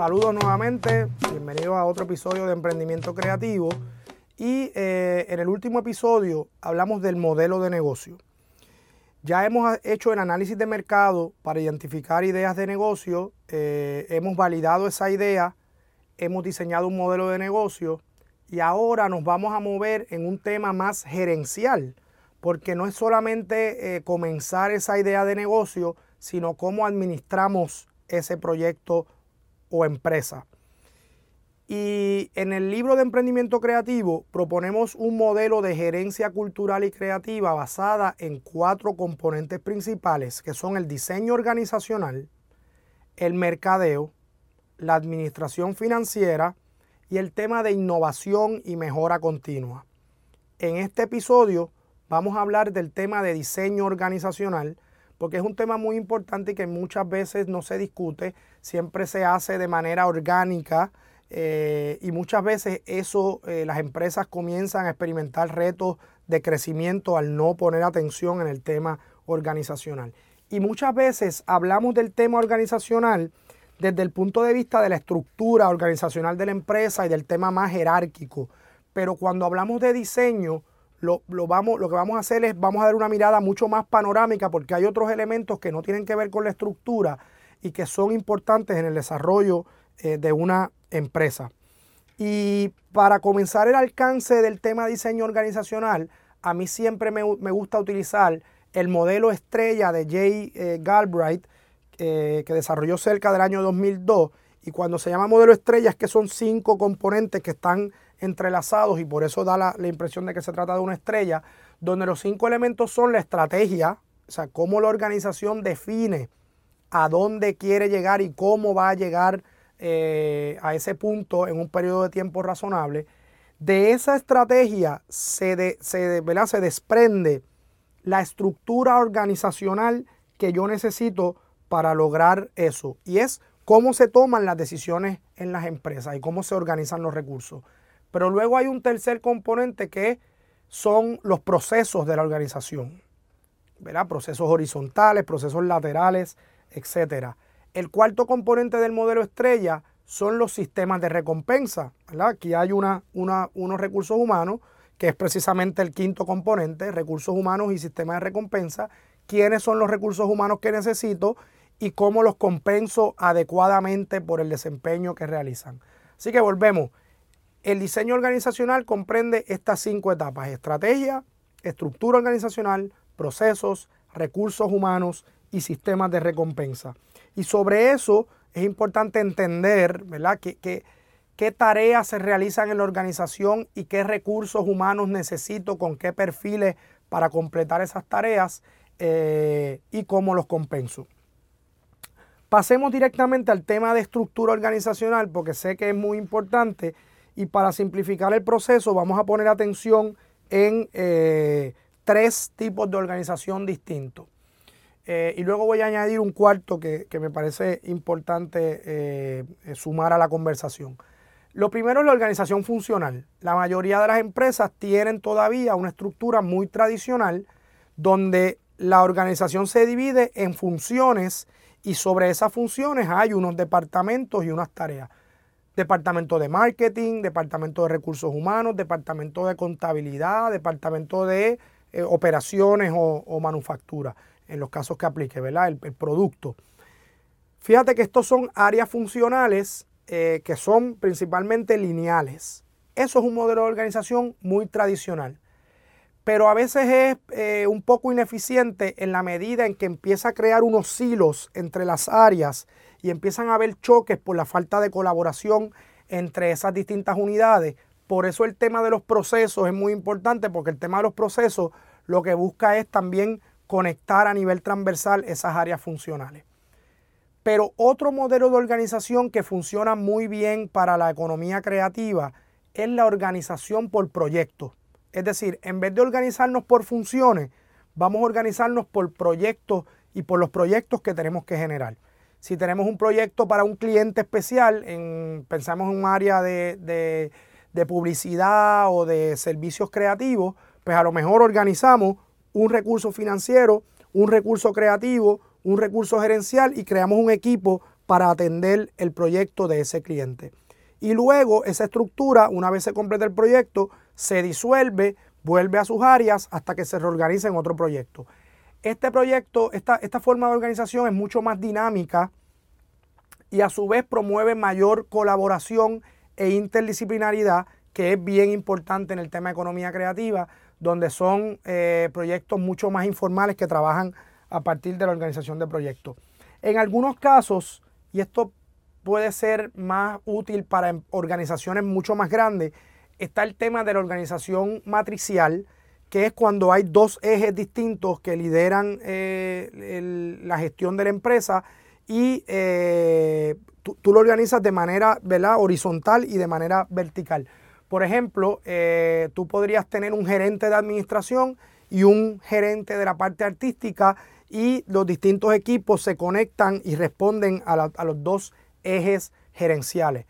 Saludos nuevamente, bienvenidos a otro episodio de Emprendimiento Creativo. Y eh, en el último episodio hablamos del modelo de negocio. Ya hemos hecho el análisis de mercado para identificar ideas de negocio, eh, hemos validado esa idea, hemos diseñado un modelo de negocio y ahora nos vamos a mover en un tema más gerencial, porque no es solamente eh, comenzar esa idea de negocio, sino cómo administramos ese proyecto o empresa. Y en el libro de emprendimiento creativo proponemos un modelo de gerencia cultural y creativa basada en cuatro componentes principales, que son el diseño organizacional, el mercadeo, la administración financiera y el tema de innovación y mejora continua. En este episodio vamos a hablar del tema de diseño organizacional, porque es un tema muy importante y que muchas veces no se discute, siempre se hace de manera orgánica eh, y muchas veces eso eh, las empresas comienzan a experimentar retos de crecimiento al no poner atención en el tema organizacional. Y muchas veces hablamos del tema organizacional desde el punto de vista de la estructura organizacional de la empresa y del tema más jerárquico. Pero cuando hablamos de diseño, lo, vamos, lo que vamos a hacer es, vamos a dar una mirada mucho más panorámica porque hay otros elementos que no tienen que ver con la estructura y que son importantes en el desarrollo eh, de una empresa. Y para comenzar el alcance del tema diseño organizacional, a mí siempre me, gusta utilizar el modelo estrella de Jay eh, Galbraith, eh, que desarrolló cerca del año 2002. Y cuando se llama modelo estrella es que son cinco componentes que están entrelazados y por eso da la, la, impresión de que se trata de una estrella, donde los cinco elementos son la estrategia, o sea, cómo la organización define a dónde quiere llegar y cómo va a llegar eh, a ese punto en un periodo de tiempo razonable, de esa estrategia se, se, se desprende la estructura organizacional que yo necesito para lograr eso. Y es cómo se toman las decisiones en las empresas y cómo se organizan los recursos. Pero luego hay un tercer componente que son los procesos de la organización. ¿verdad? Procesos horizontales, procesos laterales, etcétera. El cuarto componente del modelo estrella son los sistemas de recompensa. Aquí hay una, unos recursos humanos, que es precisamente el quinto componente, recursos humanos y sistemas de recompensa. ¿Quiénes son los recursos humanos que necesito y cómo los compenso adecuadamente por el desempeño que realizan? Así que volvemos. El diseño organizacional comprende estas cinco etapas, estrategia, estructura organizacional, procesos, recursos humanos y sistemas de recompensa. Y sobre eso es importante entender, ¿verdad?, qué tareas se realizan en la organización y qué recursos humanos necesito, con qué perfiles para completar esas tareas eh, y cómo los compenso. Pasemos directamente al tema de estructura organizacional porque sé que es muy importante y para simplificar el proceso vamos a poner atención en eh, tres tipos de organización distintos. Eh, y luego voy a añadir un cuarto que, me parece importante eh, sumar a la conversación. Lo primero es la organización funcional. La mayoría de las empresas tienen todavía una estructura muy tradicional donde la organización se divide en funciones y sobre esas funciones hay unos departamentos y unas tareas. Departamento de marketing, departamento de recursos humanos, departamento de contabilidad, departamento de eh, operaciones o, manufactura en los casos que aplique, ¿verdad? El, producto. Fíjate que estos son áreas funcionales eh, que son principalmente lineales. Eso es un modelo de organización muy tradicional. Pero a veces es eh, un poco ineficiente en la medida en que empieza a crear unos silos entre las áreas y empiezan a haber choques por la falta de colaboración entre esas distintas unidades. Por eso el tema de los procesos es muy importante porque el tema de los procesos lo que busca es también conectar a nivel transversal esas áreas funcionales. Pero otro modelo de organización que funciona muy bien para la economía creativa es la organización por proyectos. Es decir, en vez de organizarnos por funciones, vamos a organizarnos por proyectos y por los proyectos que tenemos que generar. Si tenemos un proyecto para un cliente especial, en, pensamos en un área de, de publicidad o de servicios creativos, pues a lo mejor organizamos un recurso financiero, un recurso creativo, un recurso gerencial y creamos un equipo para atender el proyecto de ese cliente. Y luego esa estructura, una vez se completa el proyecto, se disuelve, vuelve a sus áreas hasta que se reorganiza en otro proyecto. Este proyecto, esta, esta forma de organización es mucho más dinámica y a su vez promueve mayor colaboración e interdisciplinaridad, que es bien importante en el tema de economía creativa, donde son eh, proyectos mucho más informales que trabajan a partir de la organización de proyectos. En algunos casos, y esto puede ser más útil para organizaciones mucho más grandes, está el tema de la organización matricial, que es cuando hay dos ejes distintos que lideran eh, la gestión de la empresa y eh, tú, lo organizas de manera horizontal y de manera vertical. Por ejemplo, eh, tú podrías tener un gerente de administración y un gerente de la parte artística y los distintos equipos se conectan y responden a, los dos ejes gerenciales.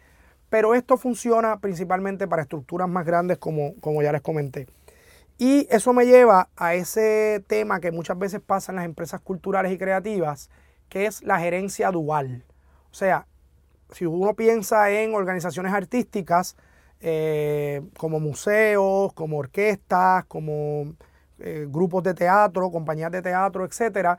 Pero esto funciona principalmente para estructuras más grandes como, como ya les comenté. Y eso me lleva a ese tema que muchas veces pasa en las empresas culturales y creativas, que es la gerencia dual. O sea, si uno piensa en organizaciones artísticas, eh, como museos, como orquestas, como eh, grupos de teatro, compañías de teatro, etcétera,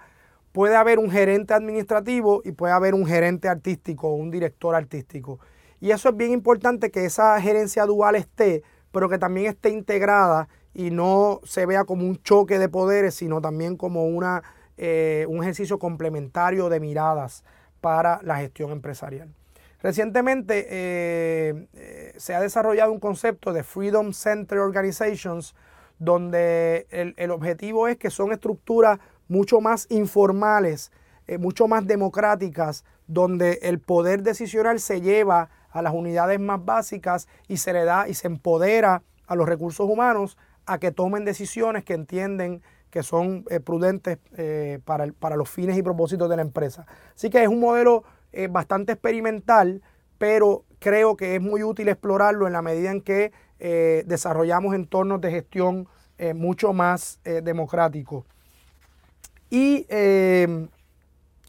puede haber un gerente administrativo y puede haber un gerente artístico un director artístico. Y eso es bien importante que esa gerencia dual esté, pero que también esté integrada y no se vea como un choque de poderes, sino también como una eh, un ejercicio complementario de miradas para la gestión empresarial. Recientemente eh, eh, se ha desarrollado un concepto de Freedom Center Organizations, donde el, objetivo es que son estructuras mucho más informales, mucho más democráticas, donde el poder decisional se lleva a las unidades más básicas y se le da y se empodera a los recursos humanos a que tomen decisiones que entienden que son eh, prudentes eh, para, los fines y propósitos de la empresa. Así que es un modelo eh, bastante experimental, pero creo que es muy útil explorarlo en la medida en que desarrollamos entornos de gestión mucho más democráticos. Y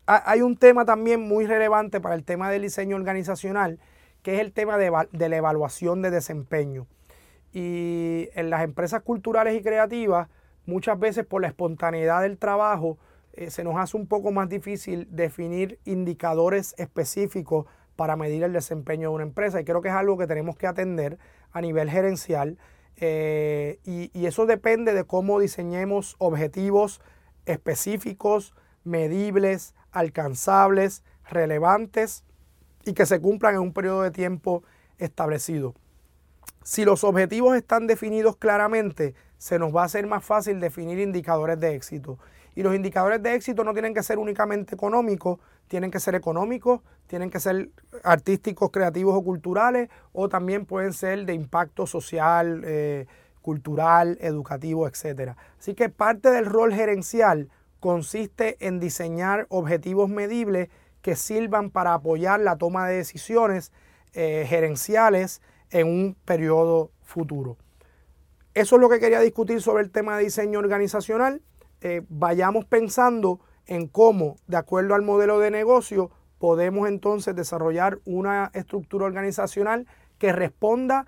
hay un tema también muy relevante para el tema del diseño organizacional, que es el tema de, la evaluación de desempeño. Y en las empresas culturales y creativas, muchas veces por la espontaneidad del trabajo eh, se nos hace un poco más difícil definir indicadores específicos para medir el desempeño de una empresa y creo que es algo que tenemos que atender a nivel gerencial eh, y eso depende de cómo diseñemos objetivos específicos, medibles, alcanzables, relevantes y que se cumplan en un periodo de tiempo establecido. Si los objetivos están definidos claramente, se nos va a hacer más fácil definir indicadores de éxito. Y los indicadores de éxito no tienen que ser únicamente económicos, tienen que ser económicos, tienen que ser artísticos, creativos o culturales, o también pueden ser de impacto social, eh, cultural, educativo, etc. Así que parte del rol gerencial consiste en diseñar objetivos medibles que sirvan para apoyar la toma de decisiones eh, gerenciales en un periodo futuro. Eso es lo que quería discutir sobre el tema de diseño organizacional. Eh, vayamos pensando en cómo, de acuerdo al modelo de negocio, podemos entonces desarrollar una estructura organizacional que responda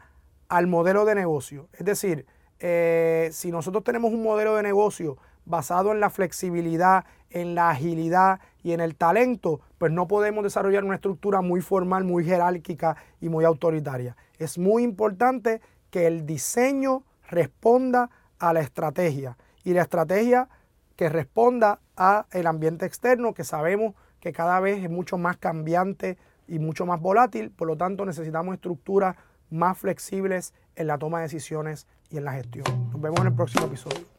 al modelo de negocio. Es decir, eh, si nosotros tenemos un modelo de negocio basado en la flexibilidad, en la agilidad y en el talento, pues no podemos desarrollar una estructura muy formal, muy jerárquica y muy autoritaria. Es muy importante que el diseño responda a la estrategia y la estrategia que responda a el ambiente externo que sabemos que cada vez es mucho más cambiante y mucho más volátil, por lo tanto necesitamos estructuras más flexibles en la toma de decisiones y en la gestión. Nos vemos en el próximo episodio.